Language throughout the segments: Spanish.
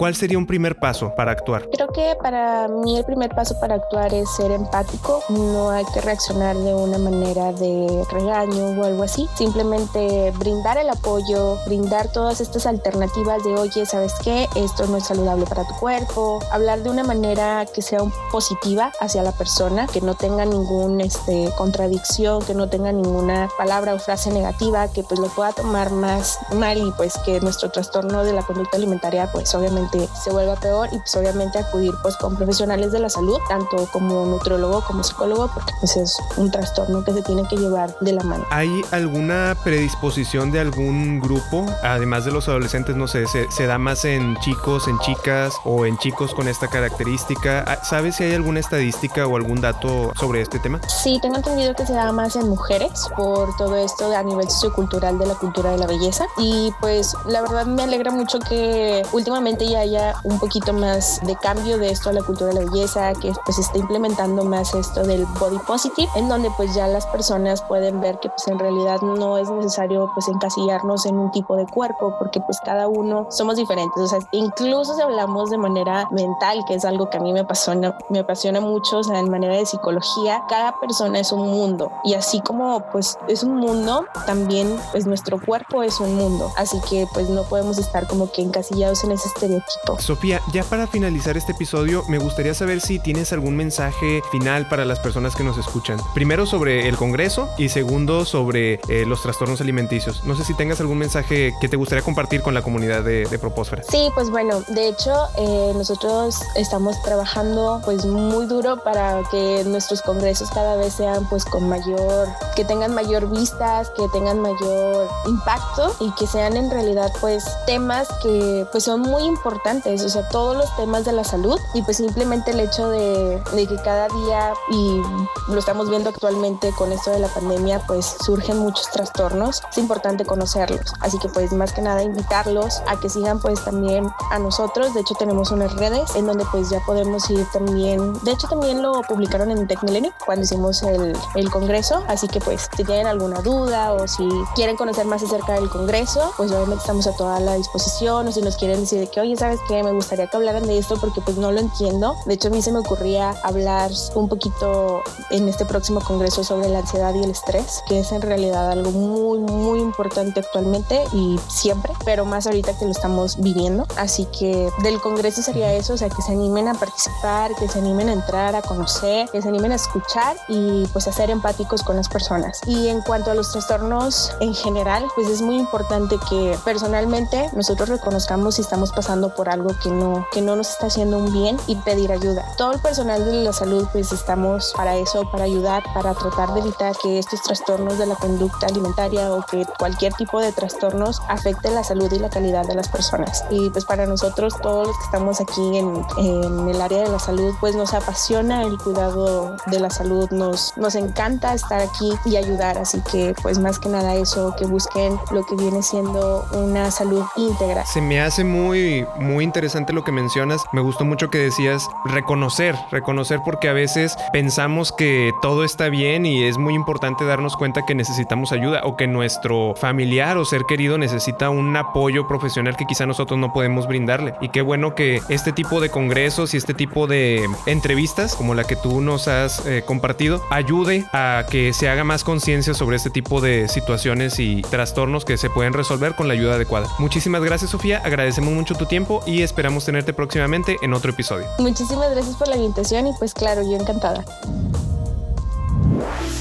¿Cuál sería un primer paso para actuar? Creo que para mí el primer paso para actuar es ser empático. No hay que reaccionar de una manera de regaño o algo así. Simplemente brindar el apoyo, brindar todas estas alternativas de, oye, ¿sabes qué? Esto no es saludable para tu cuerpo. Hablar de una manera que sea positiva hacia la persona, que no tenga ninguna este, contradicción, que no tenga ninguna palabra o frase negativa, que pues lo pueda tomar más mal y pues que nuestro trastorno de la conducta alimentaria pues obviamente se vuelva peor y pues obviamente acudir pues con profesionales de la salud, tanto como nutriólogo como psicólogo, porque pues es un trastorno que se tiene que llevar de la mano. ¿Hay alguna predisposición de algún grupo, además de los adolescentes, no sé, se, se da más en chicos, en chicas o en chicos con esta característica? ¿Sabes si hay alguna estadística o algún dato sobre este tema? Sí, tengo entendido que se da más en mujeres por todo esto a nivel sociocultural de la cultura de la belleza y pues la verdad me alegra mucho que últimamente ya haya un poquito más de cambio de esto a la cultura de la belleza, que pues está implementando más esto del body positive, en donde pues ya las personas pueden ver que pues en realidad no es necesario pues encasillarnos en un tipo de cuerpo, porque pues cada uno somos diferentes, o sea, incluso si hablamos de manera mental, que es algo que a mí me apasiona, me apasiona mucho, o sea, en manera de psicología, cada persona es un mundo. Y así como pues es un mundo, también pues nuestro cuerpo es un mundo, así que pues no podemos estar como que encasillados en ese estereotipo Sofía, ya para finalizar este episodio, me gustaría saber si tienes algún mensaje final para las personas que nos escuchan. Primero sobre el Congreso y segundo sobre eh, los trastornos alimenticios. No sé si tengas algún mensaje que te gustaría compartir con la comunidad de, de Propósfera. Sí, pues bueno, de hecho eh, nosotros estamos trabajando pues muy duro para que nuestros congresos cada vez sean pues con mayor, que tengan mayor vistas, que tengan mayor impacto y que sean en realidad pues temas que pues son muy importantes o sea, todos los temas de la salud y pues simplemente el hecho de, de, que cada día, y lo estamos viendo actualmente con esto de la pandemia, pues surgen muchos trastornos, es importante conocerlos. Así que pues más que nada invitarlos a que sigan pues también a nosotros, de hecho tenemos unas redes en donde pues ya podemos ir también, de hecho también lo publicaron en Tech Milenio cuando hicimos el, el congreso, así que pues si tienen alguna duda o si quieren conocer más acerca del congreso, pues obviamente estamos a toda la disposición o si nos quieren decir que oye, ¿sabes qué? Me gustaría que hablaran de esto porque pues no lo entiendo. De hecho, a mí se me ocurría hablar un poquito en este próximo congreso sobre la ansiedad y el estrés, que es en realidad algo muy, muy importante actualmente y siempre, pero más ahorita que lo estamos viviendo. Así que del congreso sería eso, o sea, que se animen a participar, que se animen a entrar, a conocer, que se animen a escuchar y pues a ser empáticos con las personas. Y en cuanto a los trastornos en general, pues es muy importante que personalmente nosotros reconozcamos si estamos pasando por algo que no, que no nos está haciendo un bien y pedir ayuda. Todo el personal de la salud pues estamos para eso, para ayudar, para tratar de evitar que estos trastornos de la conducta alimentaria o que cualquier tipo de trastornos afecte la salud y la calidad de las personas. Y pues para nosotros todos los que estamos aquí en, en el área de la salud pues nos apasiona el cuidado de la salud, nos, nos encanta estar aquí y ayudar, así que pues más que nada eso, que busquen lo que viene siendo una salud íntegra. Se me hace muy, muy interesante lo que mencionas. Me gustó mucho que decías reconocer, reconocer porque a veces pensamos que todo está bien y es muy importante darnos cuenta que necesitamos ayuda o que nuestro familiar o ser querido necesita un apoyo profesional que quizá nosotros no podemos brindarle. Y qué bueno que este tipo de congresos y este tipo de entrevistas como la que tú nos has eh, compartido ayude a que se haga más conciencia sobre este tipo de situaciones y trastornos que se pueden resolver con la ayuda adecuada. Muchísimas gracias Sofía, agradecemos mucho tu tiempo y esperamos tenerte próximamente en otro episodio. Muchísimas gracias por la invitación y pues claro, yo encantada.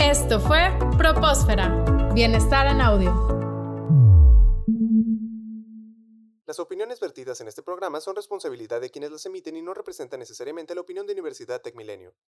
Esto fue Propósfera, Bienestar en Audio. Las opiniones vertidas en este programa son responsabilidad de quienes las emiten y no representan necesariamente la opinión de Universidad Tech Milenio.